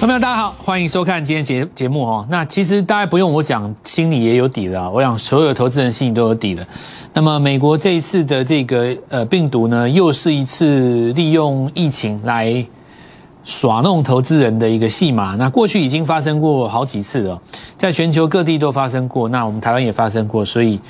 朋友们，大家好，欢迎收看今天节节目哦。那其实大家不用我讲，心里也有底了。我想所有投资人心里都有底了。那么美国这一次的这个呃病毒呢，又是一次利用疫情来耍弄投资人的一个戏码。那过去已经发生过好几次了，在全球各地都发生过，那我们台湾也发生过，所以。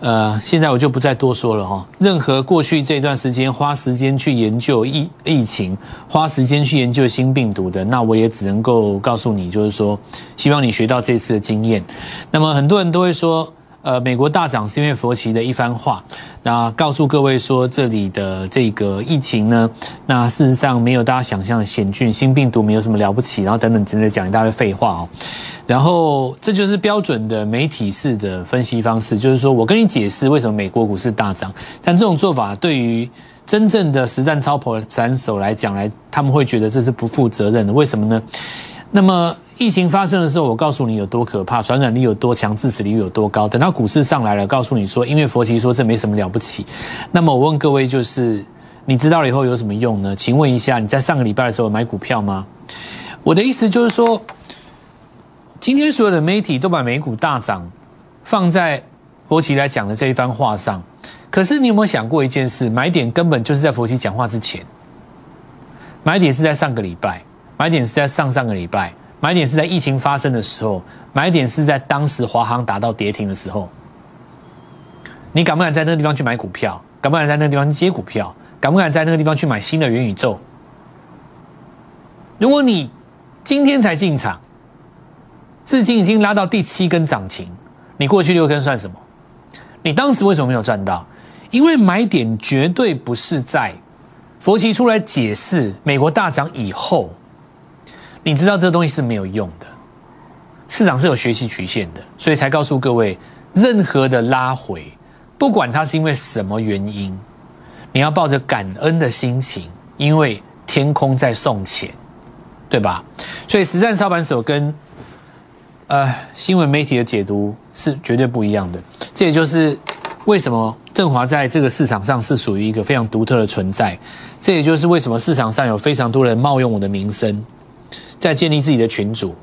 呃，现在我就不再多说了哈。任何过去这段时间花时间去研究疫疫情，花时间去研究新病毒的，那我也只能够告诉你，就是说，希望你学到这次的经验。那么很多人都会说。呃，美国大涨是因为佛奇的一番话，那告诉各位说这里的这个疫情呢，那事实上没有大家想象的险峻，新病毒没有什么了不起，然后等等，真的讲一大堆废话哦。然后这就是标准的媒体式的分析方式，就是说我跟你解释为什么美国股市大涨，但这种做法对于真正的实战超跑斩手来讲来，他们会觉得这是不负责任的，为什么呢？那么疫情发生的时候，我告诉你有多可怕，传染力有多强，致死率有多高。等到股市上来了，告诉你说，因为佛奇说这没什么了不起。那么我问各位，就是你知道了以后有什么用呢？请问一下，你在上个礼拜的时候买股票吗？我的意思就是说，今天所有的媒体都把美股大涨放在佛奇来讲的这一番话上。可是你有没有想过一件事？买点根本就是在佛奇讲话之前，买点是在上个礼拜。买点是在上上个礼拜，买点是在疫情发生的时候，买点是在当时华航达到跌停的时候。你敢不敢在那个地方去买股票？敢不敢在那个地方接股票？敢不敢在那个地方去买新的元宇宙？如果你今天才进场，至今已经拉到第七根涨停，你过去六根算什么？你当时为什么没有赚到？因为买点绝对不是在佛奇出来解释美国大涨以后。你知道这东西是没有用的，市场是有学习曲线的，所以才告诉各位，任何的拉回，不管它是因为什么原因，你要抱着感恩的心情，因为天空在送钱，对吧？所以实战操盘手跟呃新闻媒体的解读是绝对不一样的。这也就是为什么振华在这个市场上是属于一个非常独特的存在。这也就是为什么市场上有非常多人冒用我的名声。在建立自己的群组，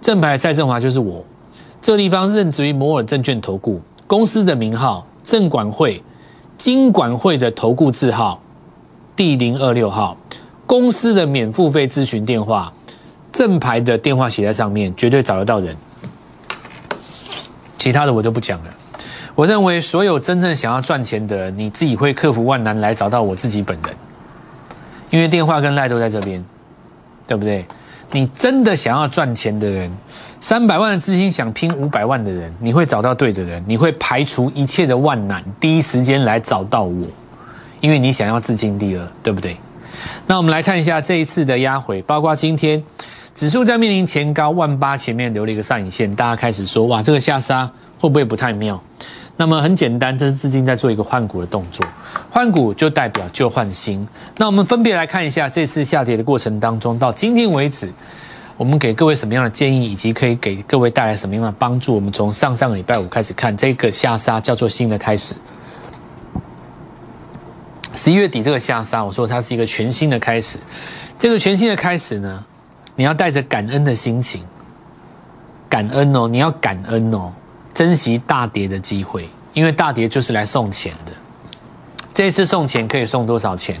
正牌蔡振华就是我。这个地方任职于摩尔证券投顾，公司的名号证管会、金管会的投顾字号第零二六号，公司的免付费咨询电话，正牌的电话写在上面，绝对找得到人。其他的我就不讲了。我认为所有真正想要赚钱的人，你自己会克服万难来找到我自己本人，因为电话跟赖都在这边，对不对？你真的想要赚钱的人，三百万的资金想拼五百万的人，你会找到对的人，你会排除一切的万难，第一时间来找到我，因为你想要自金第二，对不对？那我们来看一下这一次的压回，包括今天指数在面临前高万八前面留了一个上影线，大家开始说哇，这个下杀会不会不太妙？那么很简单，这是资金在做一个换股的动作，换股就代表旧换新。那我们分别来看一下这次下跌的过程当中，到今天为止，我们给各位什么样的建议，以及可以给各位带来什么样的帮助？我们从上上个礼拜五开始看，这个下杀叫做新的开始。十一月底这个下杀，我说它是一个全新的开始。这个全新的开始呢，你要带着感恩的心情，感恩哦，你要感恩哦。珍惜大跌的机会，因为大跌就是来送钱的。这一次送钱可以送多少钱？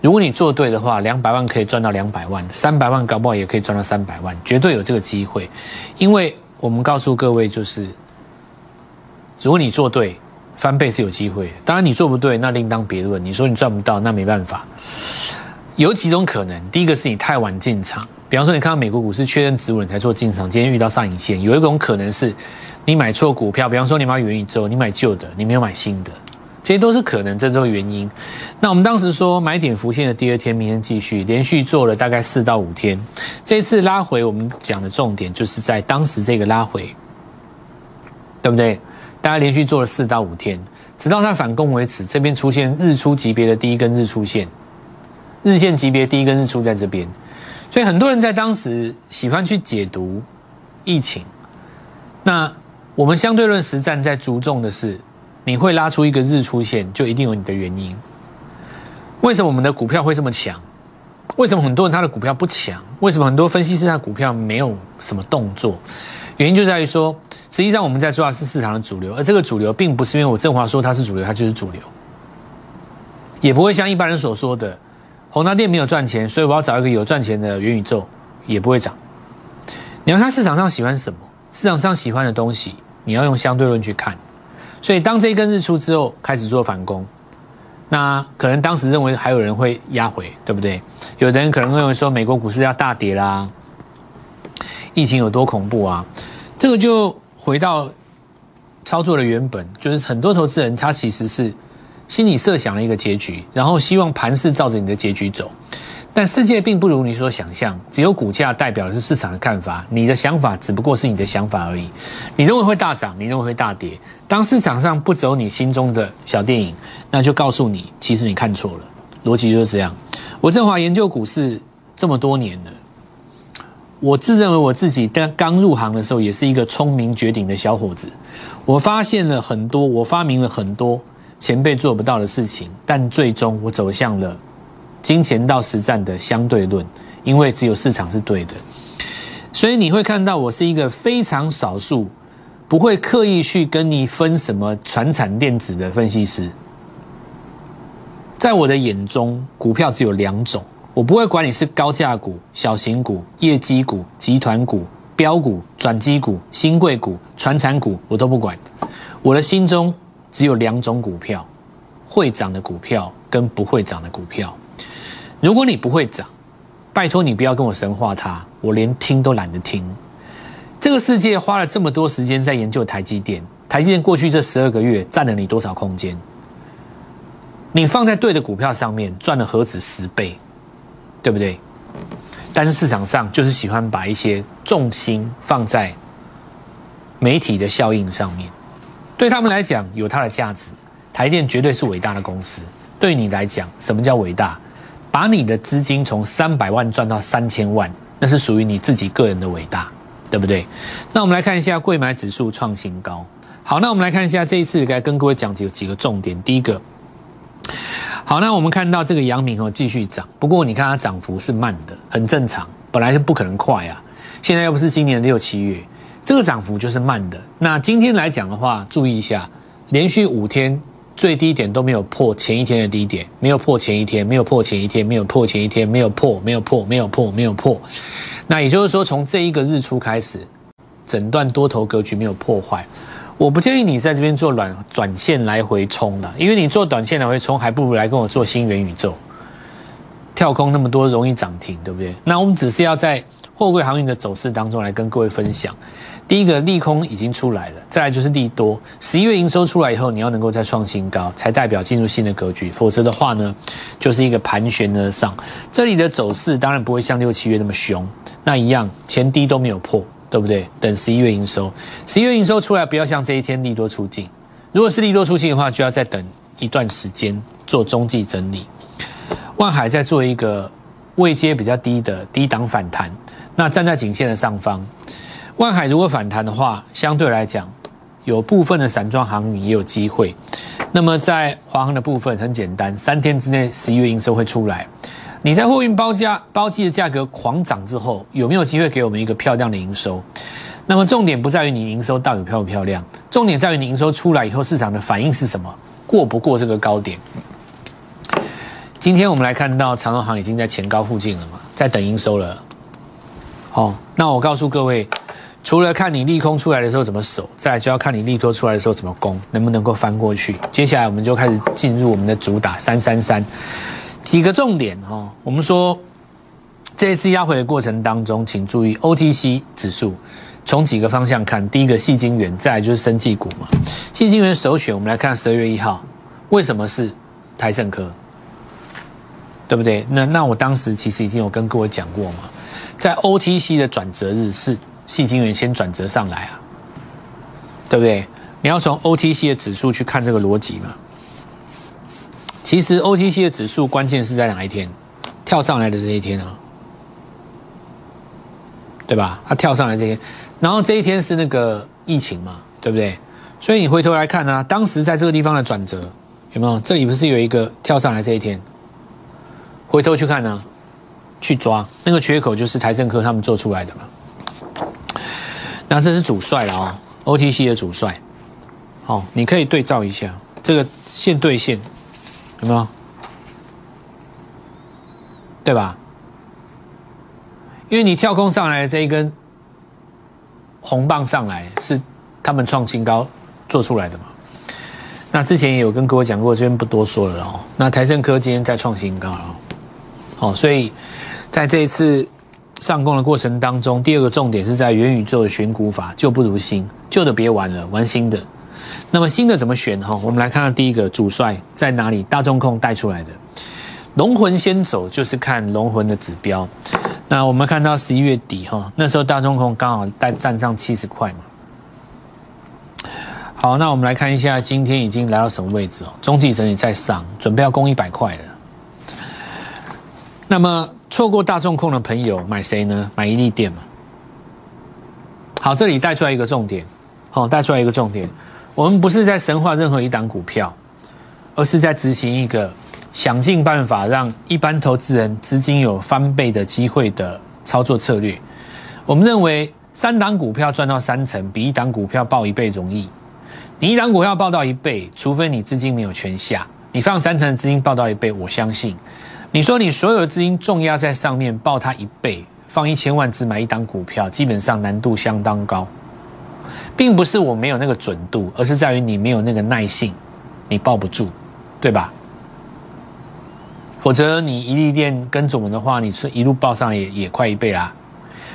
如果你做对的话，两百万可以赚到两百万，三百万搞不好也可以赚到三百万，绝对有这个机会。因为我们告诉各位，就是如果你做对，翻倍是有机会。当然你做不对，那另当别论。你说你赚不到，那没办法。有几种可能，第一个是你太晚进场，比方说你看到美国股市确认止稳才做进场，今天遇到上影线，有一种可能是。你买错股票，比方说你买元宇宙，你买旧的，你没有买新的，这些都是可能，这都是原因。那我们当时说买点浮现的第二天，明天继续连续做了大概四到五天，这次拉回，我们讲的重点就是在当时这个拉回，对不对？大家连续做了四到五天，直到它反攻为止，这边出现日出级别的第一根日出线，日线级别第一根日出在这边，所以很多人在当时喜欢去解读疫情，那。我们相对论实战在注重的是，你会拉出一个日出线，就一定有你的原因。为什么我们的股票会这么强？为什么很多人他的股票不强？为什么很多分析师他股票没有什么动作？原因就在于说，实际上我们在做的是市场的主流，而这个主流并不是因为我振华说它是主流，它就是主流，也不会像一般人所说的，宏达电没有赚钱，所以我要找一个有赚钱的元宇宙，也不会涨。你要看市场上喜欢什么，市场上喜欢的东西，你要用相对论去看。所以当这一根日出之后，开始做反攻。那可能当时认为还有人会压回，对不对？有的人可能认为说美国股市要大跌啦，疫情有多恐怖啊？这个就回到操作的原本，就是很多投资人他其实是心里设想了一个结局，然后希望盘势照着你的结局走。但世界并不如你所想象，只有股价代表的是市场的看法，你的想法只不过是你的想法而已。你认为会大涨，你认为会大跌。当市场上不走你心中的小电影，那就告诉你，其实你看错了。逻辑就是这样。我振华研究股市这么多年了，我自认为我自己刚刚入行的时候，也是一个聪明绝顶的小伙子。我发现了很多，我发明了很多前辈做不到的事情，但最终我走向了。金钱到实战的相对论，因为只有市场是对的，所以你会看到我是一个非常少数不会刻意去跟你分什么传产电子的分析师。在我的眼中，股票只有两种，我不会管你是高价股、小型股、业绩股、集团股、标股、转机股、新贵股、传产股，我都不管。我的心中只有两种股票：会涨的股票跟不会涨的股票。如果你不会涨，拜托你不要跟我神话它，我连听都懒得听。这个世界花了这么多时间在研究台积电，台积电过去这十二个月占了你多少空间？你放在对的股票上面，赚了何止十倍，对不对？但是市场上就是喜欢把一些重心放在媒体的效应上面，对他们来讲有它的价值。台电绝对是伟大的公司，对你来讲，什么叫伟大？把你的资金从三百万赚到三千万，那是属于你自己个人的伟大，对不对？那我们来看一下贵买指数创新高。好，那我们来看一下这一次该跟各位讲几个几个重点。第一个，好，那我们看到这个阳明哦继续涨，不过你看它涨幅是慢的，很正常，本来是不可能快啊。现在又不是今年六七月，这个涨幅就是慢的。那今天来讲的话，注意一下，连续五天。最低点都没有破前一天的低点，没有破前一天，没有破前一天，没有破前一天，没有破，没有破，没有破，没有破。那也就是说，从这一个日出开始，整段多头格局没有破坏。我不建议你在这边做短短线来回冲的，因为你做短线来回冲，还不如来跟我做新元宇宙，跳空那么多容易涨停，对不对？那我们只是要在货柜航运的走势当中来跟各位分享。第一个利空已经出来了，再来就是利多。十一月营收出来以后，你要能够再创新高，才代表进入新的格局。否则的话呢，就是一个盘旋而上。这里的走势当然不会像六七月那么凶，那一样前低都没有破，对不对？等十一月营收，十一月营收出来，不要像这一天利多出尽。如果是利多出尽的话，就要再等一段时间做中继整理。万海在做一个位阶比较低的低档反弹，那站在颈线的上方。万海如果反弹的话，相对来讲，有部分的散装航运也有机会。那么在华航的部分很简单，三天之内十一月营收会出来。你在货运包价包机的价格狂涨之后，有没有机会给我们一个漂亮的营收？那么重点不在于你营收到底漂不漂亮，重点在于你营收出来以后市场的反应是什么，过不过这个高点？今天我们来看到长荣航已经在前高附近了嘛，在等营收了。好，那我告诉各位。除了看你利空出来的时候怎么守，再就要看你利多出来的时候怎么攻，能不能够翻过去。接下来我们就开始进入我们的主打三三三，几个重点哦。我们说这一次压回的过程当中，请注意 OTC 指数从几个方向看。第一个细晶元，再来就是生技股嘛。细晶元首选，我们来看十二月一号，为什么是台盛科？对不对？那那我当时其实已经有跟各位讲过嘛，在 OTC 的转折日是。细晶元先转折上来啊，对不对？你要从 OTC 的指数去看这个逻辑嘛。其实 OTC 的指数关键是在哪一天跳上来的这一天啊，对吧？它跳上来这一天，然后这一天是那个疫情嘛，对不对？所以你回头来看呢，当时在这个地方的转折有没有？这里不是有一个跳上来这一天？回头去看呢，去抓那个缺口，就是台盛科他们做出来的嘛。那这是主帅了哦，OTC 的主帅。好，你可以对照一下这个线对线，有没有？对吧？因为你跳空上来这一根红棒上来，是他们创新高做出来的嘛？那之前也有跟各位讲过，这边不多说了哦。那台盛科今天再创新高了，好，所以在这一次上攻的过程当中，第二个重点是在元宇宙的选股法，旧不如新，旧的别玩了，玩新的。那么新的怎么选哈？我们来看看第一个主帅在哪里，大众控带出来的龙魂先走，就是看龙魂的指标。那我们看到十一月底哈，那时候大众控刚好带站上七十块嘛。好，那我们来看一下，今天已经来到什么位置哦？中继整理在上，准备要攻一百块了。那么错过大众控的朋友，买谁呢？买伊利电嘛。好，这里带出来一个重点，好，带出来一个重点。我们不是在神化任何一档股票，而是在执行一个想尽办法让一般投资人资金有翻倍的机会的操作策略。我们认为，三档股票赚到三成，比一档股票报一倍容易。你一档股票报到一倍，除非你资金没有全下，你放三成的资金报到一倍，我相信。你说你所有的资金重压在上面，报它一倍，放一千万只买一档股票，基本上难度相当高，并不是我没有那个准度，而是在于你没有那个耐性，你抱不住，对吧？否则你一粒店跟着我们的话，你是一路报上也也快一倍啦。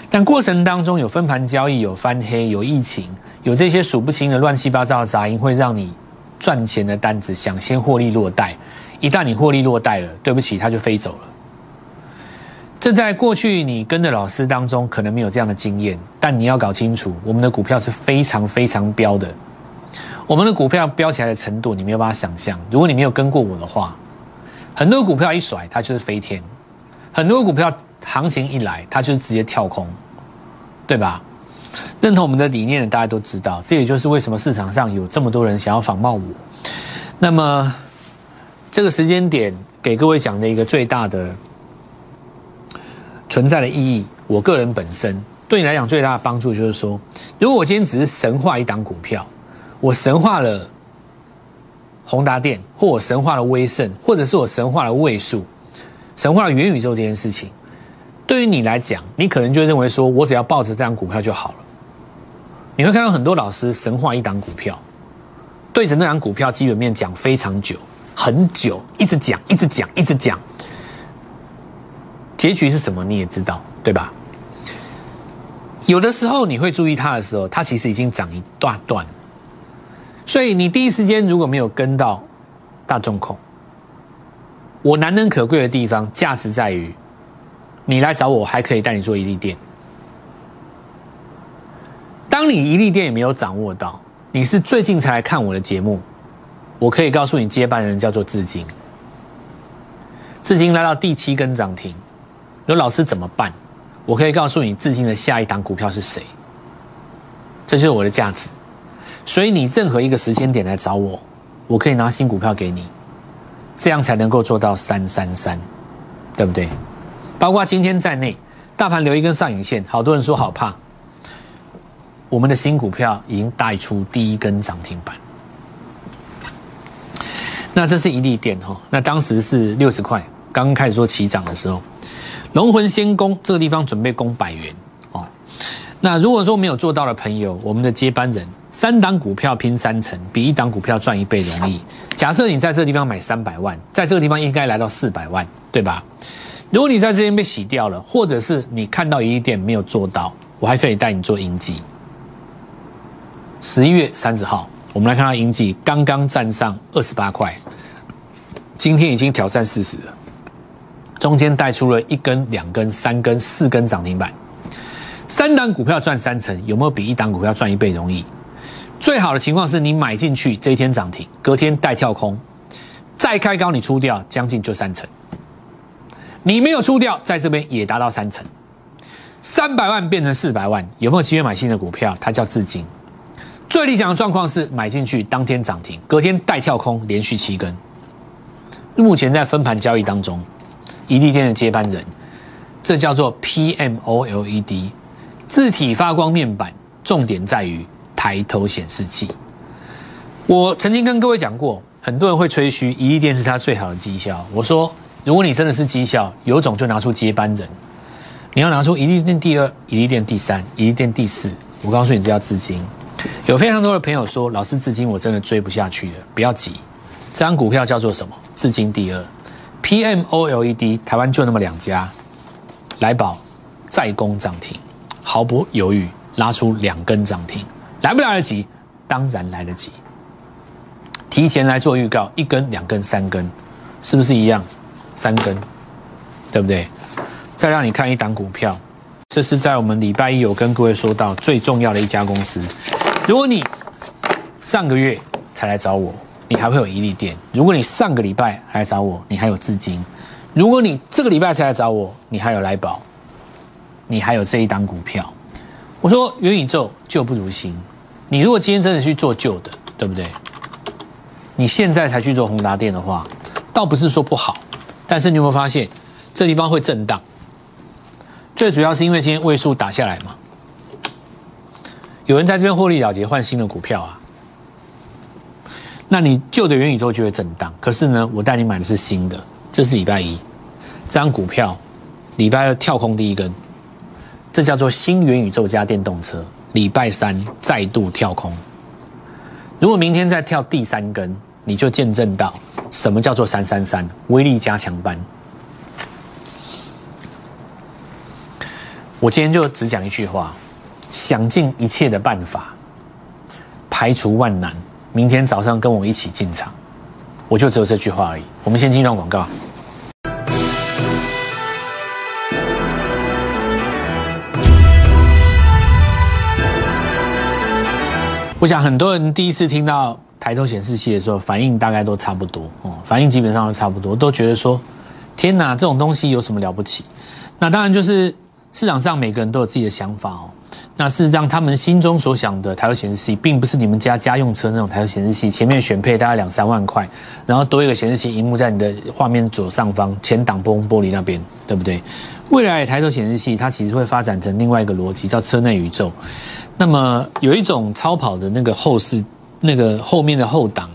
但过程当中有分盘交易，有翻黑，有疫情。有这些数不清的乱七八糟的杂音，会让你赚钱的单子想先获利落袋。一旦你获利落袋了，对不起，它就飞走了。这在过去你跟的老师当中可能没有这样的经验，但你要搞清楚，我们的股票是非常非常标的。我们的股票飙起来的程度，你没有办法想象。如果你没有跟过我的话，很多股票一甩，它就是飞天；很多股票行情一来，它就是直接跳空，对吧？认同我们的理念的，大家都知道，这也就是为什么市场上有这么多人想要仿冒我。那么，这个时间点给各位讲的一个最大的存在的意义，我个人本身对你来讲最大的帮助就是说，如果我今天只是神话一档股票，我神话了宏达电，或我神话了威盛，或者是我神话了位数，神话了元宇宙这件事情。对于你来讲，你可能就认为说，我只要抱着这张股票就好了。你会看到很多老师神话一档股票，对着那张股票基本面讲非常久，很久，一直讲，一直讲，一直讲。结局是什么你也知道，对吧？有的时候你会注意它的时候，它其实已经涨一大段。所以你第一时间如果没有跟到大众口，我难能可贵的地方，价值在于。你来找我，还可以带你做一粒店。当你一粒店也没有掌握到，你是最近才来看我的节目，我可以告诉你，接班人叫做至今。至今来到第七根涨停，有老师怎么办？我可以告诉你，至今的下一档股票是谁？这就是我的价值。所以你任何一个时间点来找我，我可以拿新股票给你，这样才能够做到三三三，对不对？包括今天在内，大盘留一根上影线，好多人说好怕。我们的新股票已经带出第一根涨停板。那这是一利电哈，那当时是六十块，刚开始做起涨的时候，龙魂先攻这个地方准备攻百元哦。那如果说没有做到的朋友，我们的接班人三档股票拼三成，比一档股票赚一倍容易。假设你在这个地方买三百万，在这个地方应该来到四百万，对吧？如果你在这边被洗掉了，或者是你看到一店没有做到，我还可以带你做银记。十一月三十号，我们来看到银记刚刚站上二十八块，今天已经挑战四十了，中间带出了一根、两根、三根、四根涨停板，三档股票赚三成，有没有比一档股票赚一倍容易？最好的情况是你买进去这一天涨停，隔天带跳空，再开高你出掉，将近就三成。你没有出掉，在这边也达到三成，三百万变成四百万，有没有机会买新的股票？它叫资金。最理想的状况是买进去当天涨停，隔天带跳空，连续七根。目前在分盘交易当中，一利店的接班人这叫做 PMOLED 字体发光面板，重点在于抬头显示器。我曾经跟各位讲过，很多人会吹嘘一利电是它最好的绩效。我说，如果你真的是绩效，有种就拿出接班人，你要拿出一利电第二、一利电第三、一利电第四。我告诉你，这叫资金。有非常多的朋友说，老师，至今我真的追不下去了，不要急。这张股票叫做什么？至今第二，PMOLED，台湾就那么两家，来宝再攻涨停，毫不犹豫拉出两根涨停，来不来得及？当然来得及。提前来做预告，一根、两根、三根，是不是一样？三根，对不对？再让你看一档股票，这是在我们礼拜一有跟各位说到最重要的一家公司。如果你上个月才来找我，你还会有一利店；如果你上个礼拜来找我，你还有资金；如果你这个礼拜才来找我，你还有来宝，你还有这一档股票。我说元宇宙旧不如新，你如果今天真的去做旧的，对不对？你现在才去做宏达电的话，倒不是说不好，但是你有没有发现这地方会震荡？最主要是因为今天位数打下来嘛，有人在这边获利了结，换新的股票啊。那你旧的元宇宙就会震荡。可是呢，我带你买的是新的，这是礼拜一这张股票，礼拜二跳空第一根，这叫做新元宇宙加电动车。礼拜三再度跳空，如果明天再跳第三根。你就见证到什么叫做三三三威力加强班。我今天就只讲一句话：想尽一切的办法，排除万难，明天早上跟我一起进场。我就只有这句话而已。我们先进段广告。我想很多人第一次听到。抬头显示器的时候，反应大概都差不多哦，反应基本上都差不多，都觉得说，天哪，这种东西有什么了不起？那当然就是市场上每个人都有自己的想法哦。那事实上，他们心中所想的抬头显示器，并不是你们家家用车那种抬头显示器，前面选配大概两三万块，然后多一个显示器荧幕在你的画面左上方前挡风玻璃那边，对不对？未来的抬头显示器它其实会发展成另外一个逻辑，叫车内宇宙。那么有一种超跑的那个后视。那个后面的后挡，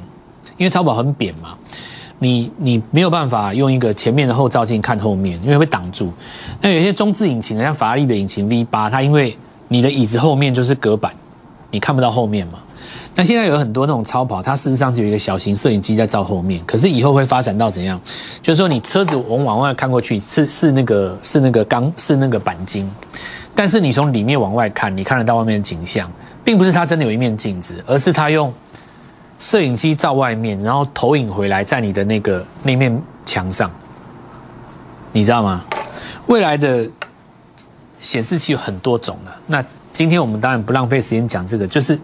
因为超跑很扁嘛，你你没有办法用一个前面的后照镜看后面，因为会挡住。那有些中置引擎，像法拉利的引擎 V 八，它因为你的椅子后面就是隔板，你看不到后面嘛。那现在有很多那种超跑，它事实上是有一个小型摄影机在照后面，可是以后会发展到怎样？就是说你车子往往外看过去是是那个是那个钢是那个钣金，但是你从里面往外看，你看得到外面的景象。并不是它真的有一面镜子，而是它用摄影机照外面，然后投影回来在你的那个那面墙上，你知道吗？未来的显示器有很多种了。那今天我们当然不浪费时间讲这个，就是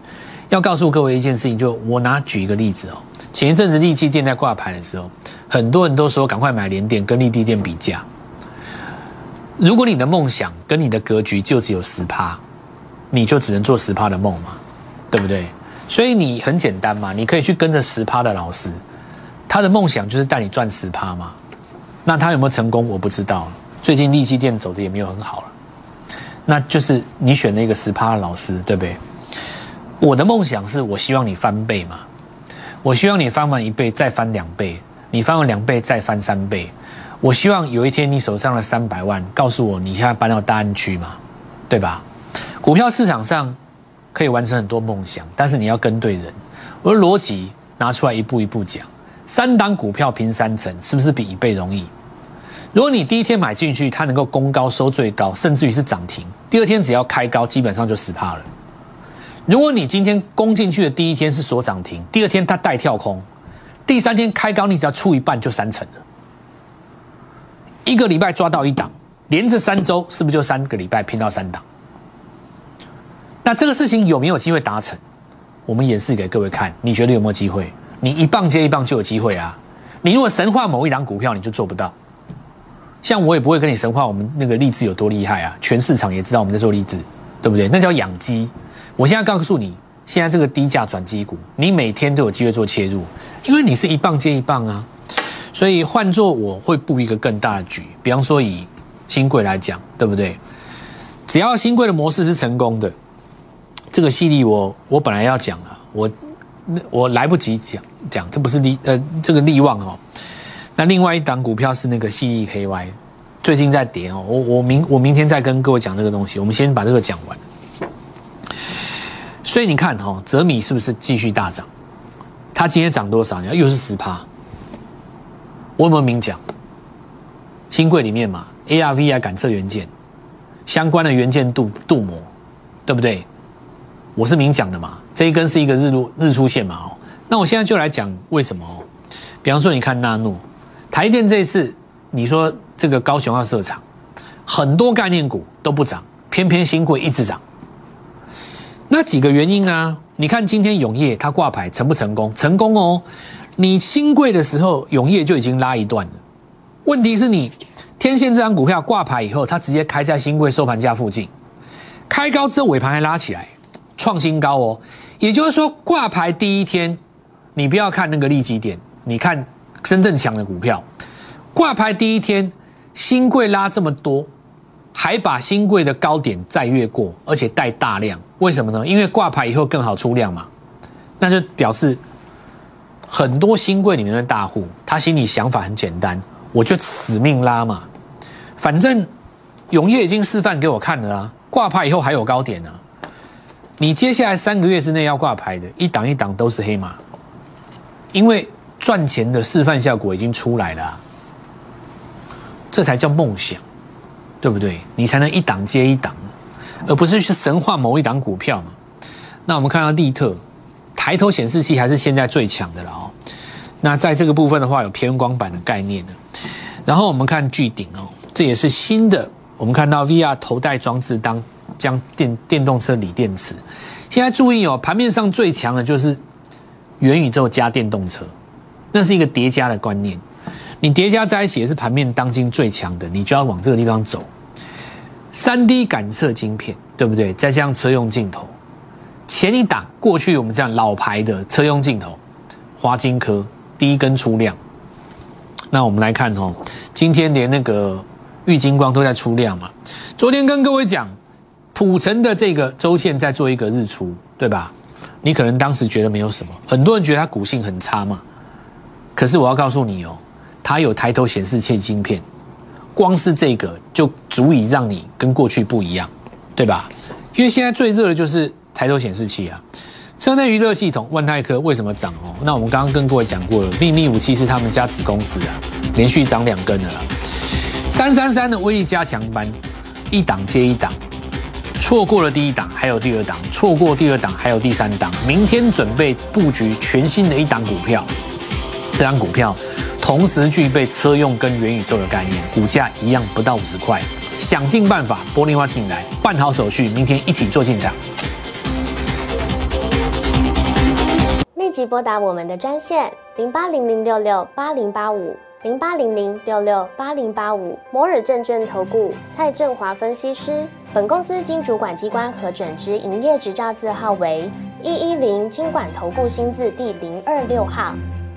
要告诉各位一件事情。就我拿举一个例子哦，前一阵子利基电在挂牌的时候，很多人都说赶快买联电跟利地电比价。如果你的梦想跟你的格局就只有十趴。你就只能做十趴的梦嘛，对不对？所以你很简单嘛，你可以去跟着十趴的老师，他的梦想就是带你赚十趴嘛。那他有没有成功？我不知道。最近利基店走的也没有很好了，那就是你选了一个十趴的老师，对不对？我的梦想是我希望你翻倍嘛，我希望你翻完一倍再翻两倍，你翻完两倍再翻三倍。我希望有一天你手上的三百万告诉我你现在搬到大安区嘛，对吧？股票市场上可以完成很多梦想，但是你要跟对人。我的逻辑拿出来一步一步讲。三档股票平三成，是不是比一倍容易？如果你第一天买进去，它能够攻高收最高，甚至于是涨停，第二天只要开高，基本上就死怕了。如果你今天攻进去的第一天是锁涨停，第二天它带跳空，第三天开高，你只要出一半就三成了。一个礼拜抓到一档，连着三周，是不是就三个礼拜拼到三档？那这个事情有没有机会达成？我们演示给各位看，你觉得有没有机会？你一棒接一棒就有机会啊！你如果神话某一档股票，你就做不到。像我也不会跟你神话我们那个励志有多厉害啊！全市场也知道我们在做励志，对不对？那叫养鸡。我现在告诉你，现在这个低价转机股，你每天都有机会做切入，因为你是一棒接一棒啊。所以换做我会布一个更大的局，比方说以新贵来讲，对不对？只要新贵的模式是成功的，这个犀利我我本来要讲了，我我来不及讲讲，这不是利呃这个利旺哦。那另外一档股票是那个 CEKY，最近在跌哦。我我明我明天再跟各位讲这个东西，我们先把这个讲完。所以你看哈，泽米是不是继续大涨？它今天涨多少？又是十趴。我有没有明讲？新贵里面嘛，ARV 啊，感测元件相关的元件镀镀膜，对不对？我是明讲的嘛。这一根是一个日落日出线嘛哦。那我现在就来讲为什么哦。比方说，你看纳诺、台电这次，你说这个高雄要设厂，很多概念股都不涨，偏偏新贵一直涨。那几个原因啊？你看今天永业它挂牌成不成功？成功哦！你新贵的时候，永业就已经拉一段了。问题是你天线这张股票挂牌以后，它直接开在新贵收盘价附近，开高之后尾盘还拉起来，创新高哦。也就是说，挂牌第一天，你不要看那个利基点，你看真正强的股票，挂牌第一天新贵拉这么多。还把新贵的高点再越过，而且带大量，为什么呢？因为挂牌以后更好出量嘛，那就表示很多新贵里面的大户，他心里想法很简单，我就死命拉嘛，反正永业已经示范给我看了啊，挂牌以后还有高点呢，你接下来三个月之内要挂牌的，一档一档都是黑马，因为赚钱的示范效果已经出来了，这才叫梦想。对不对？你才能一档接一档，而不是去神话某一档股票嘛。那我们看到利特，抬头显示器还是现在最强的了哦。那在这个部分的话，有偏光板的概念的。然后我们看巨顶哦，这也是新的。我们看到 VR 头戴装置当将电电动车锂电池。现在注意哦，盘面上最强的就是元宇宙加电动车，那是一个叠加的观念。你叠加在一起也是盘面当今最强的，你就要往这个地方走。三 D 感测晶片，对不对？再加上车用镜头，前一档过去我们这样老牌的车用镜头，华金科第一根出量。那我们来看哦，今天连那个玉金光都在出量嘛。昨天跟各位讲，普成的这个周线在做一个日出，对吧？你可能当时觉得没有什么，很多人觉得它股性很差嘛。可是我要告诉你哦。它有抬头显示器晶片，光是这个就足以让你跟过去不一样，对吧？因为现在最热的就是抬头显示器啊。车内娱乐系统，万泰科为什么涨哦？那我们刚刚跟各位讲过了，秘密武器是他们家子公司啊，连续涨两根的啦。三三三的威力加强班，一档接一档，错过了第一档，还有第二档，错过第二档，还有第三档，明天准备布局全新的一档股票，这张股票。同时具备车用跟元宇宙的概念，股价一样不到五十块，想尽办法拨电话进来，办好手续，明天一起做进场。立即拨打我们的专线零八零零六六八零八五零八零零六六八零八五摩尔证券投顾蔡振华分析师。本公司经主管机关核准之营业执照字号为一一零金管投顾新字第零二六号。